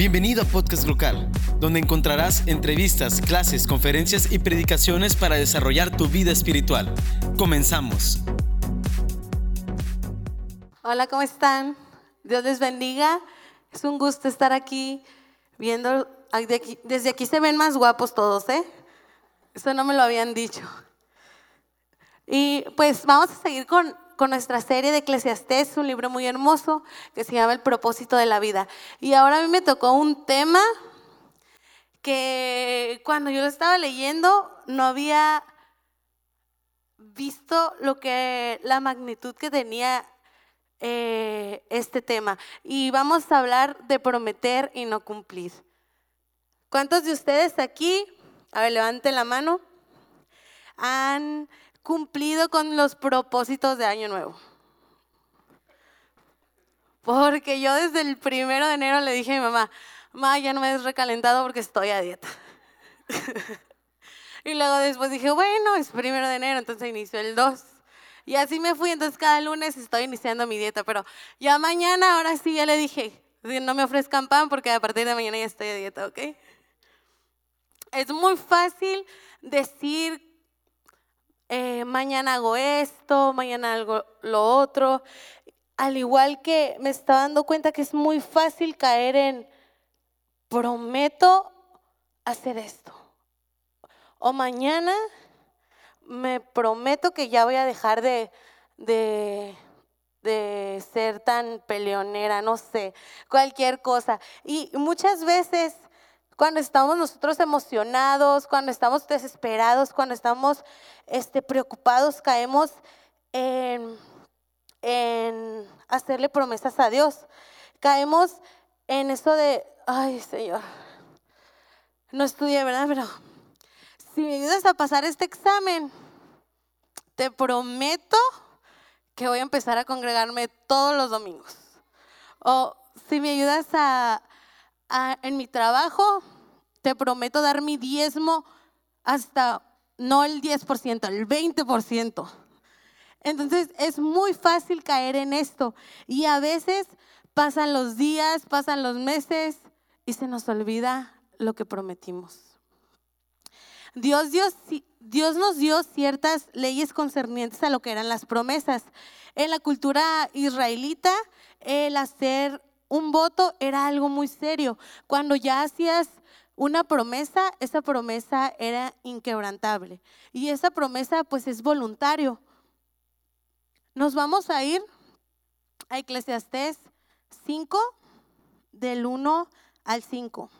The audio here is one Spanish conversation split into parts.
Bienvenido a Podcast Local, donde encontrarás entrevistas, clases, conferencias y predicaciones para desarrollar tu vida espiritual. Comenzamos. Hola, ¿cómo están? Dios les bendiga. Es un gusto estar aquí viendo. Desde aquí se ven más guapos todos, ¿eh? Eso no me lo habían dicho. Y pues vamos a seguir con con nuestra serie de Eclesiastés, un libro muy hermoso que se llama El propósito de la vida. Y ahora a mí me tocó un tema que cuando yo lo estaba leyendo no había visto lo que la magnitud que tenía eh, este tema. Y vamos a hablar de prometer y no cumplir. ¿Cuántos de ustedes aquí, a ver, levanten la mano, han cumplido con los propósitos de Año Nuevo. Porque yo desde el primero de enero le dije a mi mamá, mamá, ya no me des recalentado porque estoy a dieta. y luego después dije, bueno, es primero de enero, entonces inició el 2. Y así me fui, entonces cada lunes estoy iniciando mi dieta, pero ya mañana, ahora sí, ya le dije, no me ofrezcan pan porque a partir de mañana ya estoy a dieta, ¿ok? Es muy fácil decir eh, mañana hago esto, mañana hago lo otro. Al igual que me estaba dando cuenta que es muy fácil caer en, prometo hacer esto. O mañana me prometo que ya voy a dejar de, de, de ser tan peleonera, no sé, cualquier cosa. Y muchas veces cuando estamos nosotros emocionados, cuando estamos desesperados, cuando estamos este, preocupados, caemos en, hacerle promesas a Dios. Caemos en eso de, ay Señor, no estudié, ¿verdad? Pero si me ayudas a pasar este examen, te prometo que voy a empezar a congregarme todos los domingos. O si me ayudas a, en mi trabajo, te prometo dar mi diezmo hasta, no el 10%, el 20%. Entonces es muy fácil caer en esto y a veces pasan los días, pasan los meses y se nos olvida lo que prometimos. Dios, Dios, Dios nos dio ciertas leyes concernientes a lo que eran las promesas. En la cultura israelita, el hacer un voto era algo muy serio. Cuando ya hacías una promesa, esa promesa era inquebrantable. Y esa promesa pues es voluntario. Nos vamos a ir a Eclesiastés 5, del 1 al 5.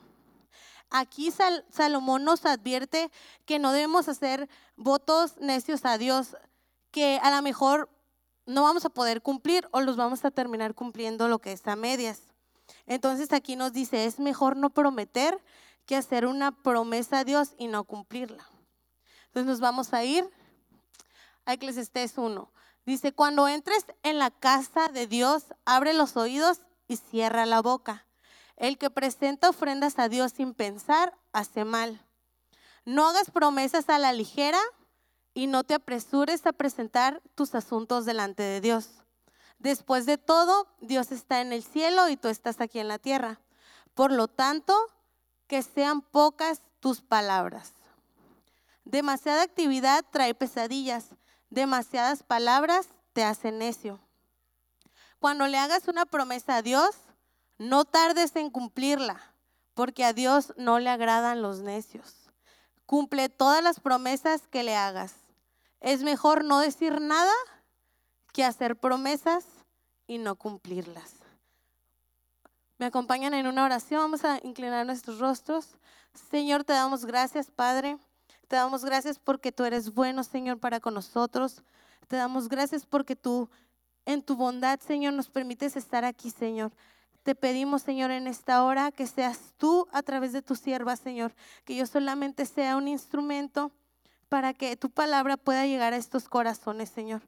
Aquí Salomón nos advierte que no debemos hacer votos necios a Dios, que a lo mejor no vamos a poder cumplir o los vamos a terminar cumpliendo lo que es a medias. Entonces aquí nos dice, es mejor no prometer que hacer una promesa a Dios y no cumplirla. Entonces nos vamos a ir a Eclesiastés 1. Dice, cuando entres en la casa de Dios, abre los oídos y cierra la boca. El que presenta ofrendas a Dios sin pensar, hace mal. No hagas promesas a la ligera y no te apresures a presentar tus asuntos delante de Dios. Después de todo, Dios está en el cielo y tú estás aquí en la tierra. Por lo tanto, que sean pocas tus palabras. Demasiada actividad trae pesadillas, demasiadas palabras te hacen necio. Cuando le hagas una promesa a Dios, no tardes en cumplirla, porque a Dios no le agradan los necios. Cumple todas las promesas que le hagas. Es mejor no decir nada que hacer promesas y no cumplirlas. ¿Me acompañan en una oración? Vamos a inclinar nuestros rostros. Señor, te damos gracias, Padre. Te damos gracias porque tú eres bueno, Señor, para con nosotros. Te damos gracias porque tú, en tu bondad, Señor, nos permites estar aquí, Señor. Te pedimos, Señor, en esta hora que seas tú a través de tu sierva, Señor, que yo solamente sea un instrumento para que tu palabra pueda llegar a estos corazones, Señor.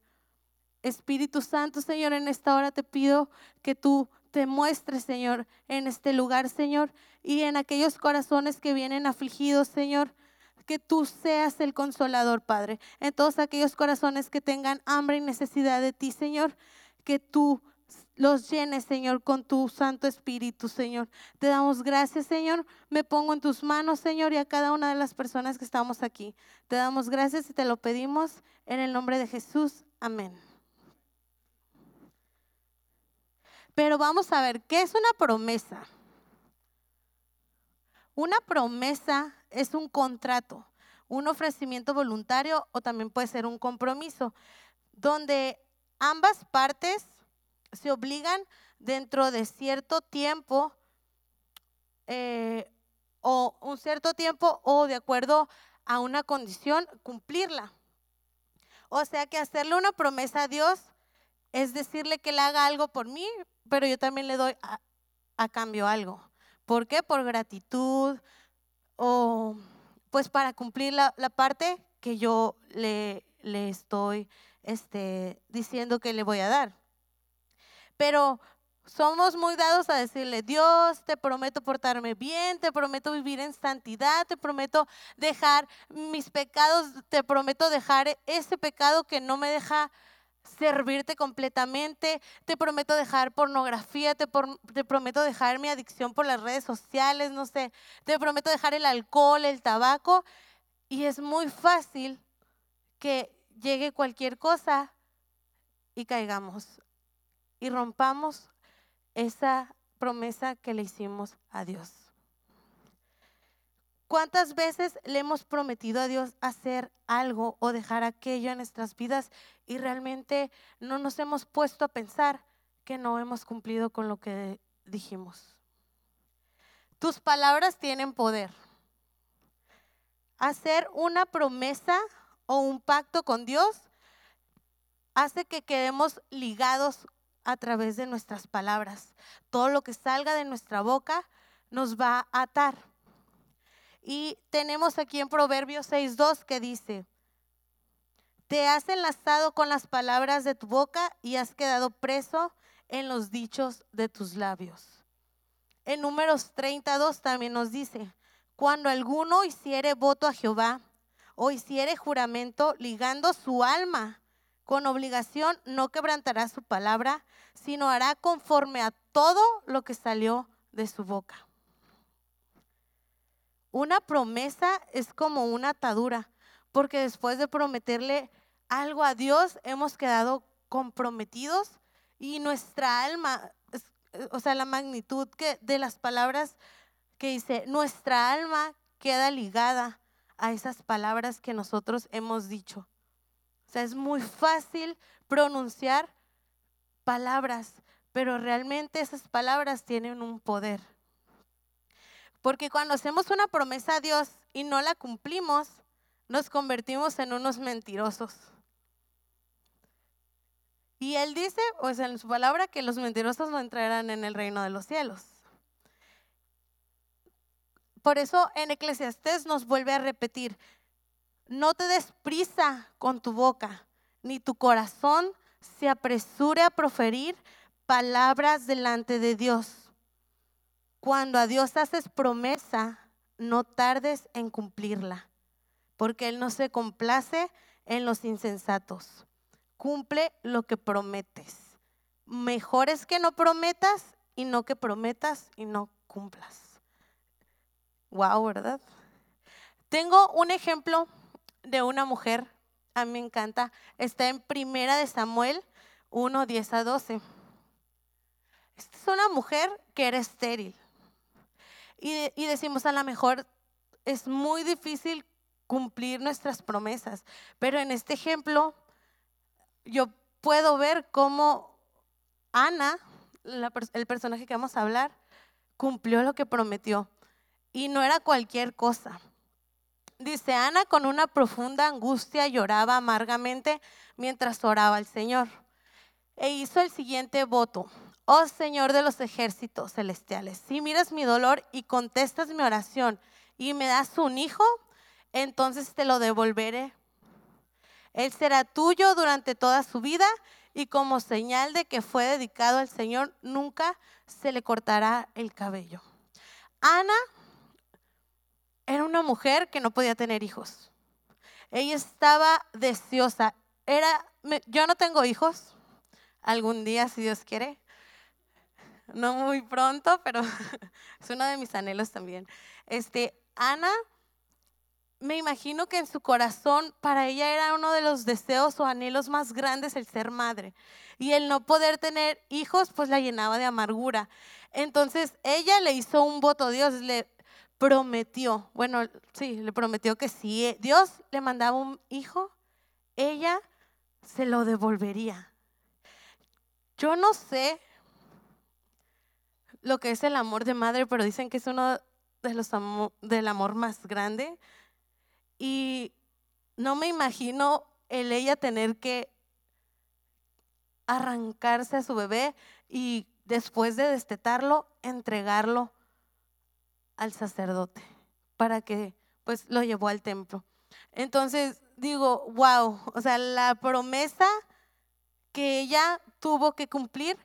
Espíritu Santo, Señor, en esta hora te pido que tú te muestres, Señor, en este lugar, Señor, y en aquellos corazones que vienen afligidos, Señor. Que tú seas el consolador, Padre. En todos aquellos corazones que tengan hambre y necesidad de ti, Señor. Que tú los llenes, Señor, con tu Santo Espíritu, Señor. Te damos gracias, Señor. Me pongo en tus manos, Señor, y a cada una de las personas que estamos aquí. Te damos gracias y te lo pedimos en el nombre de Jesús. Amén. Pero vamos a ver, ¿qué es una promesa? Una promesa es un contrato, un ofrecimiento voluntario o también puede ser un compromiso, donde ambas partes se obligan dentro de cierto tiempo eh, o un cierto tiempo o de acuerdo a una condición cumplirla. O sea que hacerle una promesa a Dios es decirle que él haga algo por mí, pero yo también le doy a, cambio algo. ¿Por qué? Por gratitud o pues para cumplir la, parte que yo le, le estoy este, diciendo que le voy a dar. Pero somos muy dados a decirle, Dios, te prometo portarme bien, te prometo vivir en santidad, te prometo dejar mis pecados, te prometo dejar ese pecado que no me deja servirte completamente, te prometo dejar pornografía, te, prometo dejar mi adicción por las redes sociales, no sé, te prometo dejar el alcohol, el tabaco. Y es muy fácil que llegue cualquier cosa y caigamos y rompamos esa promesa que le hicimos a Dios. ¿Cuántas veces le hemos prometido a Dios hacer algo o dejar aquello en nuestras vidas y realmente no nos hemos puesto a pensar que no hemos cumplido con lo que dijimos? Tus palabras tienen poder. Hacer una promesa o un pacto con Dios hace que quedemos ligados a través de nuestras palabras. Todo lo que salga de nuestra boca nos va a atar. Y tenemos aquí en Proverbios 6.2 que dice, te has enlazado con las palabras de tu boca y has quedado preso en los dichos de tus labios. En números 32 también nos dice, cuando alguno hiciere voto a Jehová o hiciere juramento ligando su alma con obligación, no quebrantará su palabra, sino hará conforme a todo lo que salió de su boca. Una promesa es como una atadura, porque después de prometerle algo a Dios, hemos quedado comprometidos y nuestra alma, o sea, la magnitud que, de las palabras que dice, nuestra alma queda ligada a esas palabras que nosotros hemos dicho. O sea, es muy fácil pronunciar palabras, pero realmente esas palabras tienen un poder. Porque cuando hacemos una promesa a Dios y no la cumplimos, nos convertimos en unos mentirosos. Y Él dice, pues en su palabra, que los mentirosos no entrarán en el reino de los cielos. Por eso en Eclesiastés nos vuelve a repetir, no te des prisa con tu boca, ni tu corazón se apresure a proferir palabras delante de Dios. Cuando a Dios haces promesa, no tardes en cumplirla, porque Él no se complace en los insensatos. Cumple lo que prometes. Mejor es que no prometas y no que prometas y no cumplas. Wow, ¿verdad? Tengo un ejemplo de una mujer a mí me encanta, está en Primera de Samuel 1, 10 a 12. Esta es una mujer que era estéril. Y, decimos, a lo mejor es muy difícil cumplir nuestras promesas, pero en este ejemplo yo puedo ver cómo Ana, el personaje que vamos a hablar, cumplió lo que prometió. Y no era cualquier cosa. Dice, Ana con una profunda angustia lloraba amargamente mientras oraba al Señor. E hizo el siguiente voto. Oh Señor de los ejércitos celestiales, si miras mi dolor y contestas mi oración y me das un hijo, entonces te lo devolveré. Él será tuyo durante toda su vida y como señal de que fue dedicado al Señor, nunca se le cortará el cabello. Ana era una mujer que no podía tener hijos. Ella estaba deseosa. Era, yo no tengo hijos, algún día si Dios quiere, no muy pronto, pero es uno de mis anhelos también. Este, Ana, me imagino que en su corazón, para ella era uno de los deseos o anhelos más grandes el ser madre. Y el no poder tener hijos, pues la llenaba de amargura. Entonces, ella le hizo un voto a Dios, le prometió, bueno, sí, le prometió que si Dios le mandaba un hijo, ella se lo devolvería. Yo no sé lo que es el amor de madre, pero dicen que es uno de los del amor más grande. Y no me imagino el ella tener que arrancarse a su bebé y después de destetarlo, entregarlo al sacerdote para que pues lo llevó al templo. Entonces digo, wow, o sea, la promesa que ella tuvo que cumplir,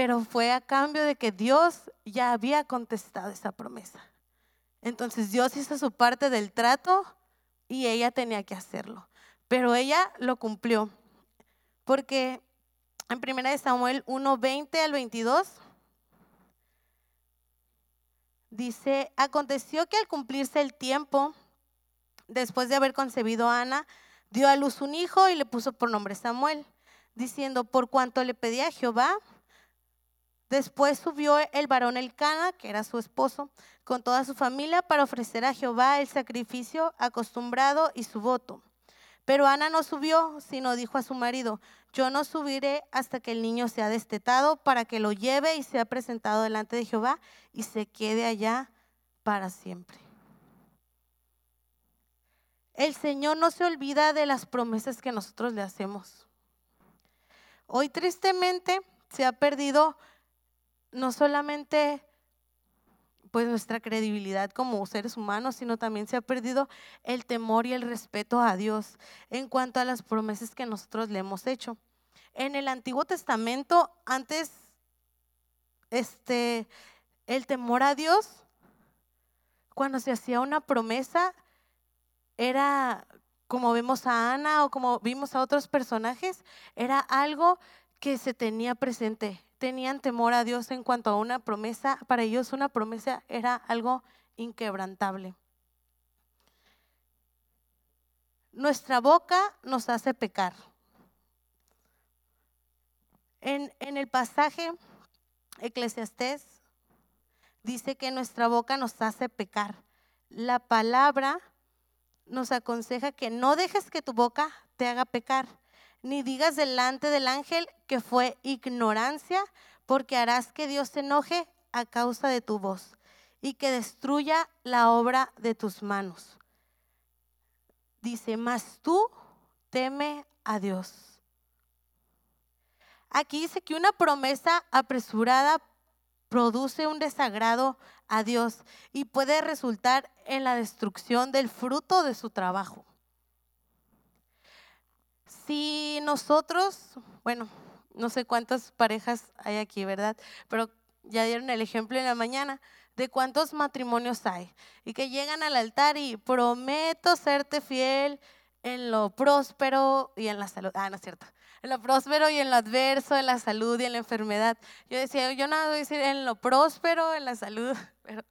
pero fue a cambio de que Dios ya había contestado esa promesa. Entonces Dios hizo su parte del trato y ella tenía que hacerlo. Pero ella lo cumplió. Porque en 1 Samuel 1, 20 al 22 dice, aconteció que al cumplirse el tiempo, después de haber concebido a Ana, dio a luz un hijo y le puso por nombre Samuel, diciendo, por cuanto le pedía a Jehová, Después subió el varón Elcana, que era su esposo, con toda su familia para ofrecer a Jehová el sacrificio acostumbrado y su voto. Pero Ana no subió, sino dijo a su marido, yo no subiré hasta que el niño sea destetado para que lo lleve y sea presentado delante de Jehová y se quede allá para siempre. El Señor no se olvida de las promesas que nosotros le hacemos. Hoy tristemente se ha perdido no solamente pues nuestra credibilidad como seres humanos, sino también se ha perdido el temor y el respeto a Dios en cuanto a las promesas que nosotros le hemos hecho. En el Antiguo Testamento, antes, este, el temor a Dios, cuando se hacía una promesa, era como vemos a Ana o como vimos a otros personajes, era algo que se tenía presente tenían temor a Dios en cuanto a una promesa. Para ellos una promesa era algo inquebrantable. Nuestra boca nos hace pecar. En, en el pasaje Eclesiastés dice que nuestra boca nos hace pecar. La palabra nos aconseja que no dejes que tu boca te haga pecar ni digas delante del ángel que fue ignorancia, porque harás que Dios se enoje a causa de tu voz y que destruya la obra de tus manos. Dice, mas tú teme a Dios. Aquí dice que una promesa apresurada produce un desagrado a Dios y puede resultar en la destrucción del fruto de su trabajo. Si nosotros, bueno, no sé cuántas parejas hay aquí, ¿verdad? Pero ya dieron el ejemplo en la mañana de cuántos matrimonios hay y que llegan al altar y prometo serte fiel en lo próspero y en la salud. Ah, no es cierto. En lo próspero y en lo adverso, en la salud y en la enfermedad. Yo decía, yo nada voy a decir en lo próspero, en la salud, pero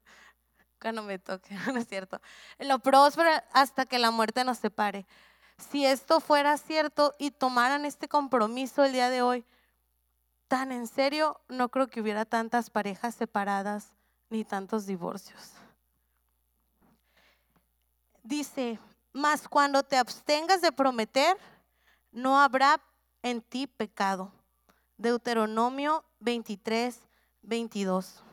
cuando me toque, no es cierto. En lo próspero hasta que la muerte nos separe si esto fuera cierto y tomaran este compromiso el día de hoy, tan en serio, no creo que hubiera tantas parejas separadas ni tantos divorcios. Dice, mas cuando te abstengas de prometer, no habrá en ti pecado. Deuteronomio 23, 22.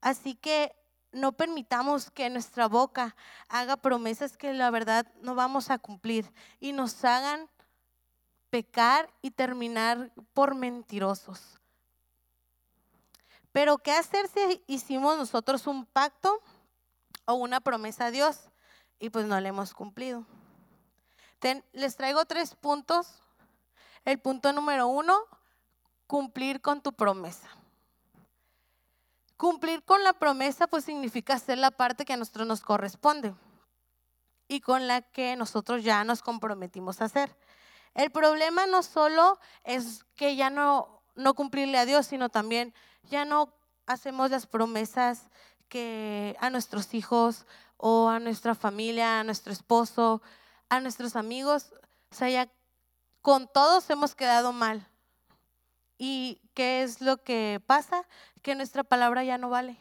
Así que no permitamos que nuestra boca haga promesas que la verdad no vamos a cumplir y nos hagan pecar y terminar por mentirosos. Pero ¿qué hacer si hicimos nosotros un pacto o una promesa a Dios y pues no le hemos cumplido? les traigo tres puntos. El punto número uno, cumplir con tu promesa. Cumplir con la promesa pues significa hacer la parte que a nosotros nos corresponde y con la que nosotros ya nos comprometimos a hacer. El problema no solo es que ya no no cumplirle a Dios, sino también ya no hacemos las promesas que a nuestros hijos o a nuestra familia, a nuestro esposo, a nuestros amigos, o sea, ya con todos hemos quedado mal. ¿Y qué es lo que pasa? Que nuestra palabra ya no vale.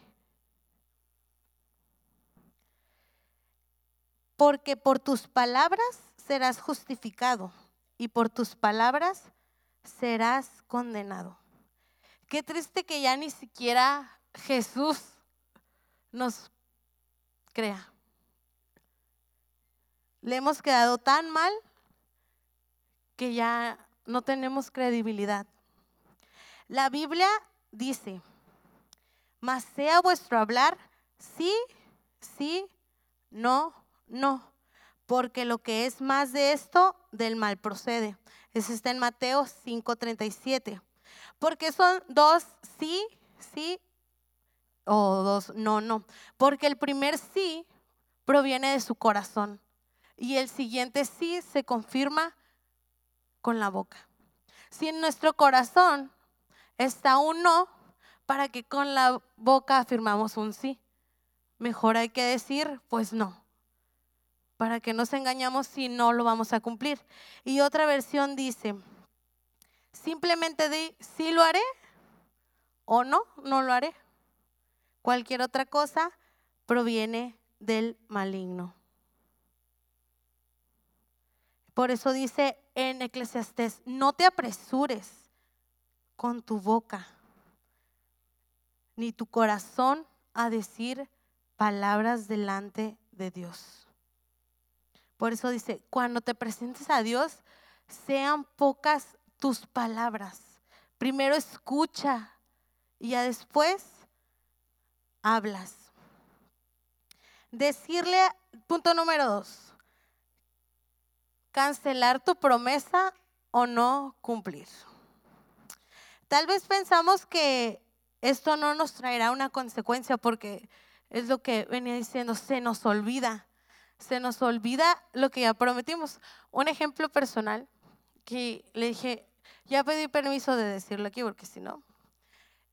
Porque por tus palabras serás justificado y por tus palabras serás condenado. Qué triste que ya ni siquiera Jesús nos crea. Le hemos quedado tan mal que ya no tenemos credibilidad. La Biblia dice, mas sea vuestro hablar sí, sí, no, no, porque lo que es más de esto, del mal procede. Eso está en Mateo 5:37. Porque son dos sí, sí o dos no, no. Porque el primer sí proviene de su corazón y el siguiente sí se confirma con la boca. Si en nuestro corazón está un no, para que con la boca afirmamos un sí. Mejor hay que decir, pues no, para que nos engañamos si no lo vamos a cumplir. Y otra versión dice, simplemente di, sí lo haré o no, no lo haré. Cualquier otra cosa proviene del maligno. Por eso dice en Eclesiastés, no te apresures con tu boca ni tu corazón a decir palabras delante de Dios. Por eso dice, cuando te presentes a Dios, sean pocas tus palabras. Primero escucha y ya después hablas. Decirle, punto número dos, cancelar tu promesa o no cumplir. Tal vez pensamos que esto no nos traerá una consecuencia porque es lo que venía diciendo, se nos olvida, se nos olvida lo que ya prometimos. Un ejemplo personal que le dije, ya pedí permiso de decirlo aquí porque si no,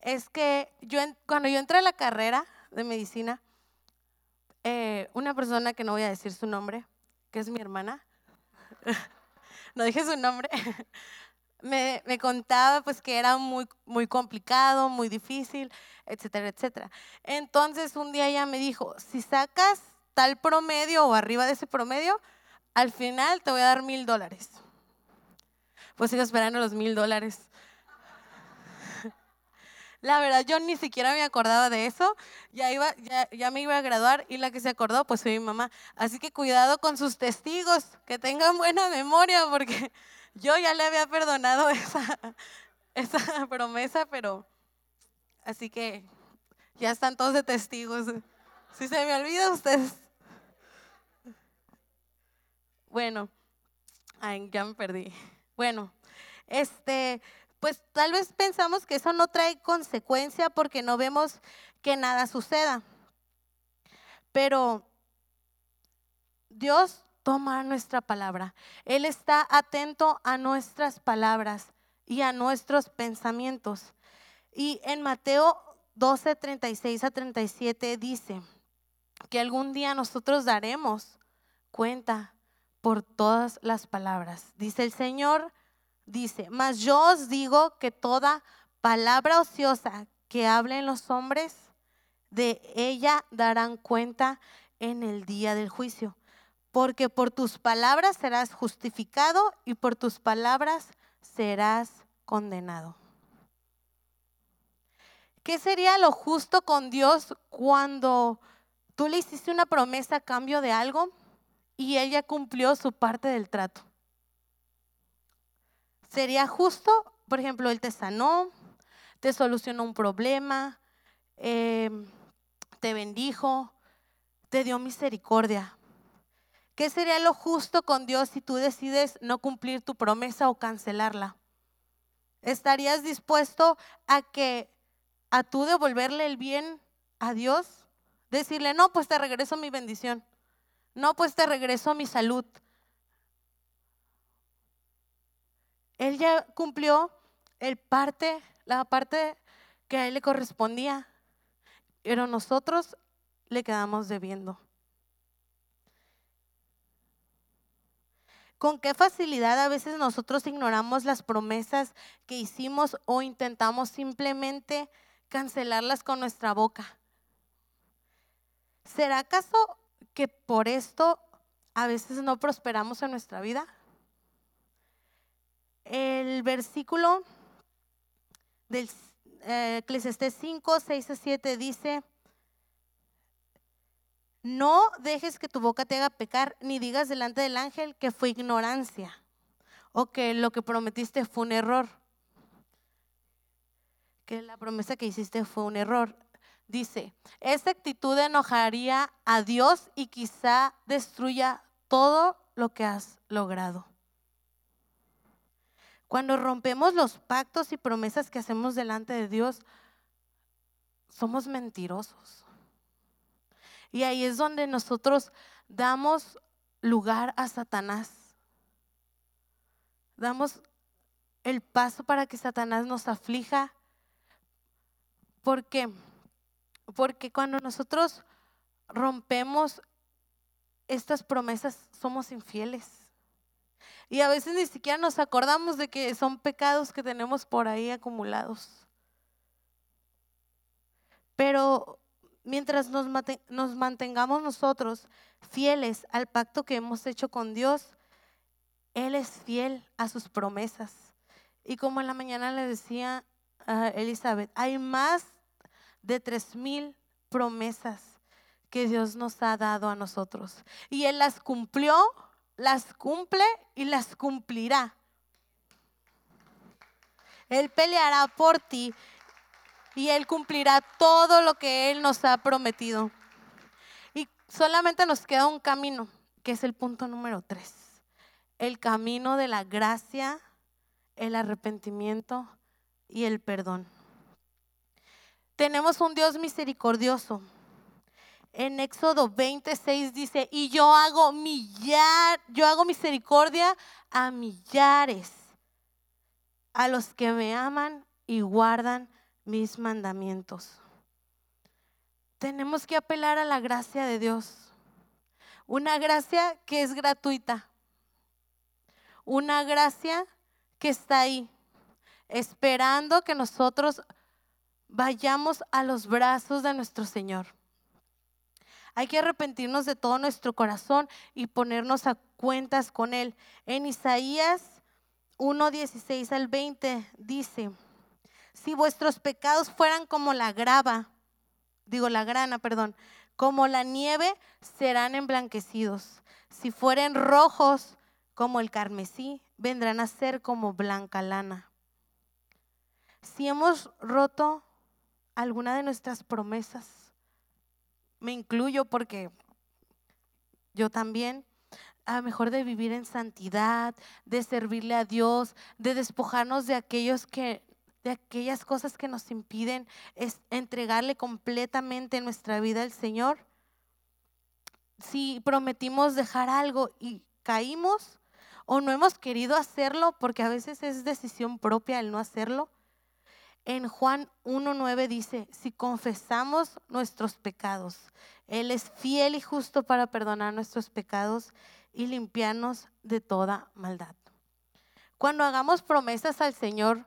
es que yo cuando yo entré a la carrera de medicina, eh, una persona que no voy a decir su nombre, que es mi hermana, no dije su nombre, me, contaba pues que era muy, muy complicado, muy difícil, etcétera, etcétera. Entonces un día ella me dijo, si sacas tal promedio o arriba de ese promedio, al final te voy a dar mil dólares. Pues sigo esperando los mil dólares. La verdad, yo ni siquiera me acordaba de eso. Ya, iba, ya, ya, me iba a graduar y la que se acordó, pues fue mi mamá. Así que cuidado con sus testigos, que tengan buena memoria, porque yo ya le había perdonado esa, esa promesa, pero así que ya están todos de testigos. Si se me olvida, ustedes. Bueno, ay, ya me perdí. Bueno, este, pues tal vez pensamos que eso no trae consecuencia porque no vemos que nada suceda. Pero Dios toma nuestra palabra. Él está atento a nuestras palabras y a nuestros pensamientos. Y en Mateo 12, 36 a 37 dice que algún día nosotros daremos cuenta por todas las palabras. Dice el Señor, dice, mas yo os digo que toda palabra ociosa que hablen los hombres, de ella darán cuenta en el día del juicio. Porque por tus palabras serás justificado y por tus palabras serás condenado. ¿Qué sería lo justo con Dios cuando tú le hiciste una promesa a cambio de algo y ella cumplió su parte del trato? ¿Sería justo? Por ejemplo, Él te sanó, te solucionó un problema, em, te bendijo, te dio misericordia. ¿Qué sería lo justo con Dios si tú decides no cumplir tu promesa o cancelarla? ¿Estarías dispuesto a que a tú devolverle el bien a Dios? Decirle, no, pues te regreso mi bendición. No, pues te regreso mi salud. Él ya cumplió el parte, la parte que a él le correspondía, pero nosotros le quedamos debiendo. Con qué facilidad a veces nosotros ignoramos las promesas que hicimos o intentamos simplemente cancelarlas con nuestra boca. ¿Será acaso que por esto a veces no prosperamos en nuestra vida? El versículo del eh, 5, 6 a 7 dice, no dejes que tu boca te haga pecar, ni digas delante del ángel que fue ignorancia o que lo que prometiste fue un error, que la promesa que hiciste fue un error. Dice, esa actitud enojaría a Dios y quizá destruya todo lo que has logrado. Cuando rompemos los pactos y promesas que hacemos delante de Dios, somos mentirosos. Y ahí es donde nosotros damos lugar a Satanás. Damos el paso para que Satanás nos aflija. ¿Por qué? Porque cuando nosotros rompemos estas promesas, somos infieles. Y a veces ni siquiera nos acordamos de que son pecados que tenemos por ahí acumulados. Pero mientras nos, mantengamos nosotros fieles al pacto que hemos hecho con Dios, Él es fiel a sus promesas. Y como en la mañana le decía a Elizabeth, hay más de tres mil promesas que Dios nos ha dado a nosotros. Y Él las cumplió las cumple y las cumplirá. Él peleará por ti y Él cumplirá todo lo que Él nos ha prometido. Y solamente nos queda un camino, que es el punto número tres. El camino de la gracia, el arrepentimiento y el perdón. Tenemos un Dios misericordioso en Éxodo 26 dice, y yo hago millar, yo hago misericordia a millares, a los que me aman y guardan mis mandamientos. Tenemos que apelar a la gracia de Dios. Una gracia que es gratuita. Una gracia que está ahí, esperando que nosotros vayamos a los brazos de nuestro Señor. Hay que arrepentirnos de todo nuestro corazón y ponernos a cuentas con Él. En Isaías 1, 16 al 20 dice, si vuestros pecados fueran como la grava, digo la grana, perdón, como la nieve, serán emblanquecidos. Si fueren rojos como el carmesí, vendrán a ser como blanca lana. Si hemos roto alguna de nuestras promesas, me incluyo porque yo también, a mejor de vivir en santidad, de servirle a Dios, de despojarnos de aquellos que aquellas cosas que nos impiden es entregarle completamente nuestra vida al Señor. Si prometimos dejar algo y caímos o no hemos querido hacerlo porque a veces es decisión propia el no hacerlo, en Juan 1.9 dice, si confesamos nuestros pecados, Él es fiel y justo para perdonar nuestros pecados y limpiarnos de toda maldad. Cuando hagamos promesas al Señor,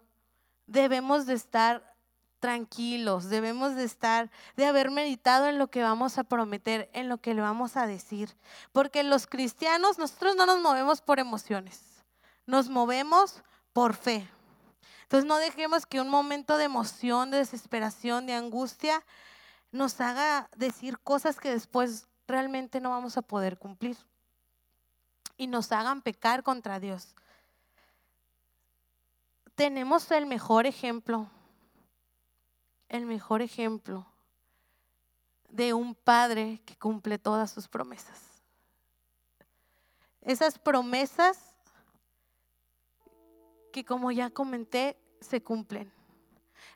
debemos de estar tranquilos, debemos de estar, de haber meditado en lo que vamos a prometer, en lo que le vamos a decir. Porque los cristianos, nosotros no nos movemos por emociones, nos movemos por fe. Entonces no dejemos que un momento de emoción, de desesperación, de angustia nos haga decir cosas que después realmente no vamos a poder cumplir y nos hagan pecar contra Dios. Tenemos el mejor ejemplo, el mejor ejemplo de un padre que cumple todas sus promesas. Esas promesas que como ya comenté, se cumplen.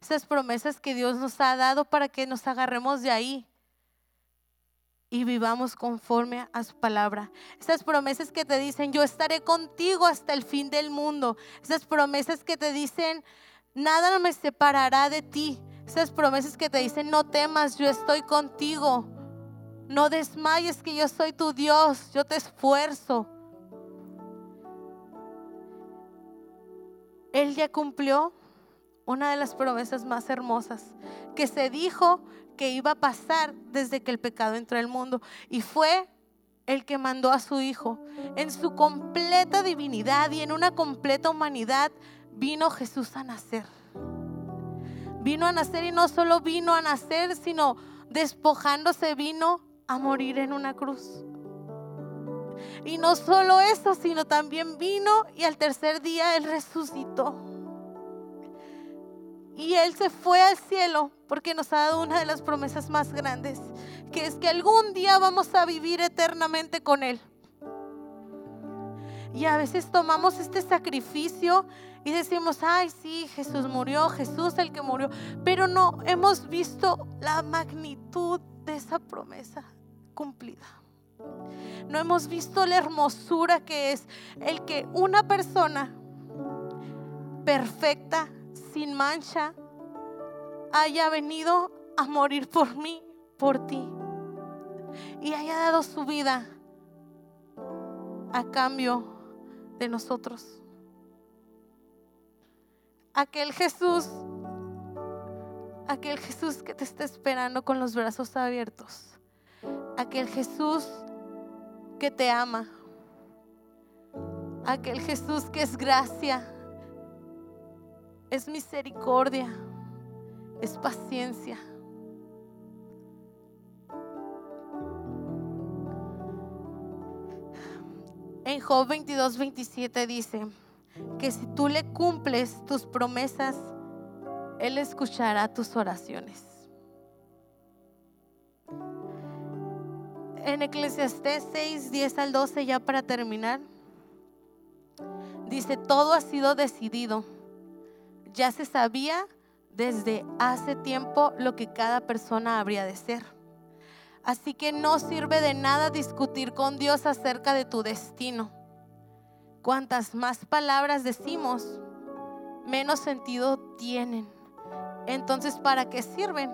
Esas promesas que Dios nos ha dado para que nos agarremos de ahí y vivamos conforme a su palabra. Esas promesas que te dicen, yo estaré contigo hasta el fin del mundo. Esas promesas que te dicen, Nada me separará de ti. Esas promesas que te dicen, no temas, yo estoy contigo. No desmayes que yo soy tu Dios, yo te esfuerzo. Él ya cumplió una de las promesas más hermosas que se dijo que iba a pasar desde que el pecado entró al mundo. Y fue el que mandó a su Hijo. En su completa divinidad y en una completa humanidad vino Jesús a nacer. Vino a nacer y no solo vino a nacer, sino despojándose vino a morir en una cruz. Y no solo eso, sino también vino y al tercer día Él resucitó. Y Él se fue al cielo porque nos ha dado una de las promesas más grandes, que es que algún día vamos a vivir eternamente con Él. Y a veces tomamos este sacrificio y decimos, ay, sí, Jesús murió, Jesús el que murió, pero no hemos visto la magnitud de esa promesa cumplida. No hemos visto la hermosura que es el que una persona perfecta, sin mancha, haya venido a morir por mí, por ti, y haya dado su vida a cambio de nosotros. Aquel Jesús, aquel Jesús que te está esperando con los brazos abiertos, aquel Jesús que te ama, aquel Jesús que es gracia, es misericordia, es paciencia. En Job 22, 27 dice que si tú le cumples tus promesas, Él escuchará tus oraciones. En Eclesiastés 6, 10 al 12, ya para terminar, dice, todo ha sido decidido ya se sabía desde hace tiempo lo que cada persona habría de ser. Así que no sirve de nada discutir con Dios acerca de tu destino. Cuantas más palabras decimos, menos sentido tienen. Entonces, ¿para qué sirven?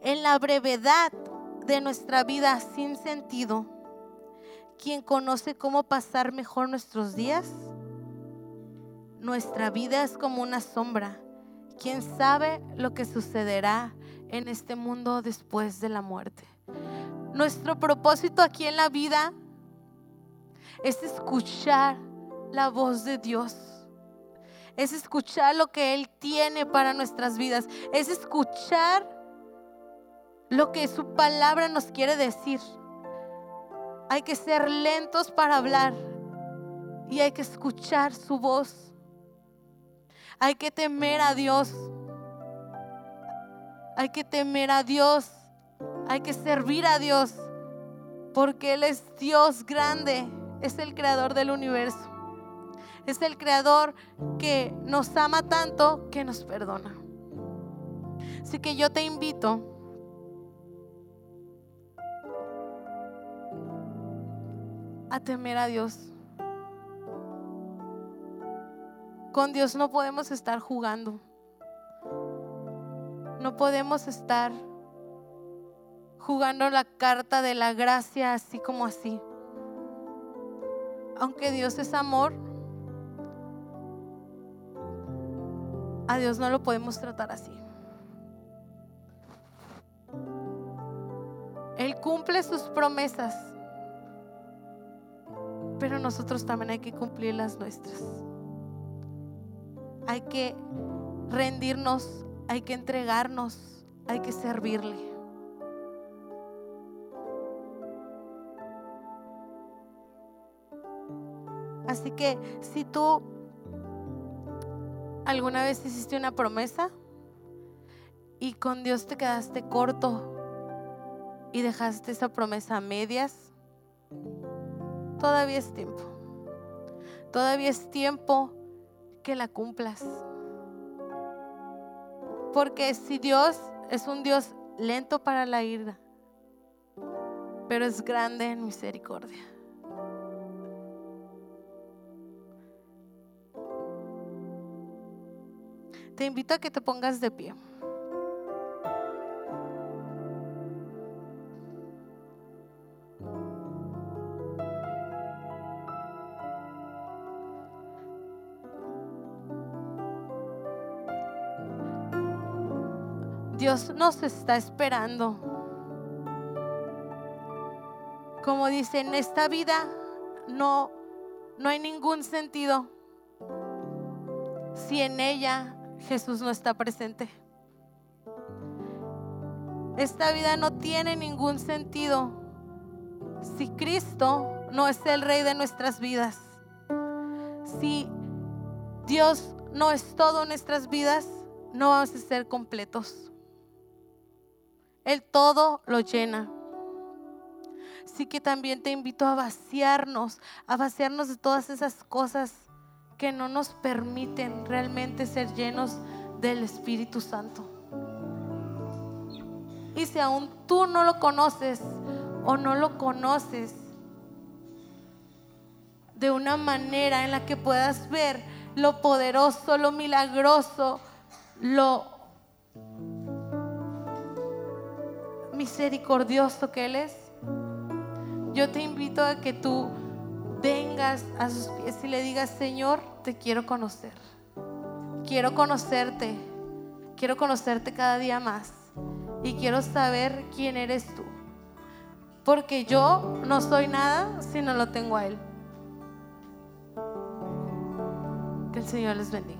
En la brevedad de nuestra vida sin sentido, ¿quién conoce cómo pasar mejor nuestros días? Nuestra vida es como una sombra. ¿Quién sabe lo que sucederá en este mundo después de la muerte? Nuestro propósito aquí en la vida es escuchar la voz de Dios. Es escuchar lo que Él tiene para nuestras vidas. Es escuchar lo que su palabra nos quiere decir. Hay que ser lentos para hablar y hay que escuchar su voz. Hay que temer a Dios. Hay que temer a Dios. Hay que servir a Dios. Porque Él es Dios grande. Es el creador del universo. Es el creador que nos ama tanto que nos perdona. Así que yo te invito a temer a Dios. Con Dios no podemos estar jugando. No podemos estar jugando la carta de la gracia así como así. Aunque Dios es amor, a Dios no lo podemos tratar así. Él cumple sus promesas, pero nosotros también hay que cumplir las nuestras hay que rendirnos, hay que entregarnos, hay que servirle. Así que si tú alguna vez hiciste una promesa y con Dios te quedaste corto y dejaste esa promesa a medias, todavía es tiempo. Todavía es tiempo que la cumplas. Porque si Dios es un Dios lento para la ira, pero es grande en misericordia. Te invito a que te pongas de pie. Dios nos está esperando. Como dice, en esta vida no, no hay ningún sentido si en ella Jesús no está presente. Esta vida no tiene ningún sentido si Cristo no es el rey de nuestras vidas. Si Dios no es todo en nuestras vidas, no vamos a ser completos. El todo lo llena. Así que también te invito a vaciarnos, a vaciarnos de todas esas cosas que no nos permiten realmente ser llenos del Espíritu Santo. Y si aún tú no lo conoces o no lo conoces de una manera en la que puedas ver lo poderoso, lo milagroso, lo misericordioso que Él es, yo te invito a que tú vengas a sus pies y le digas, Señor, te quiero conocer. Quiero conocerte. Quiero conocerte cada día más. Y quiero saber quién eres tú. Porque yo no soy nada si no lo tengo a Él. Que el Señor les bendiga.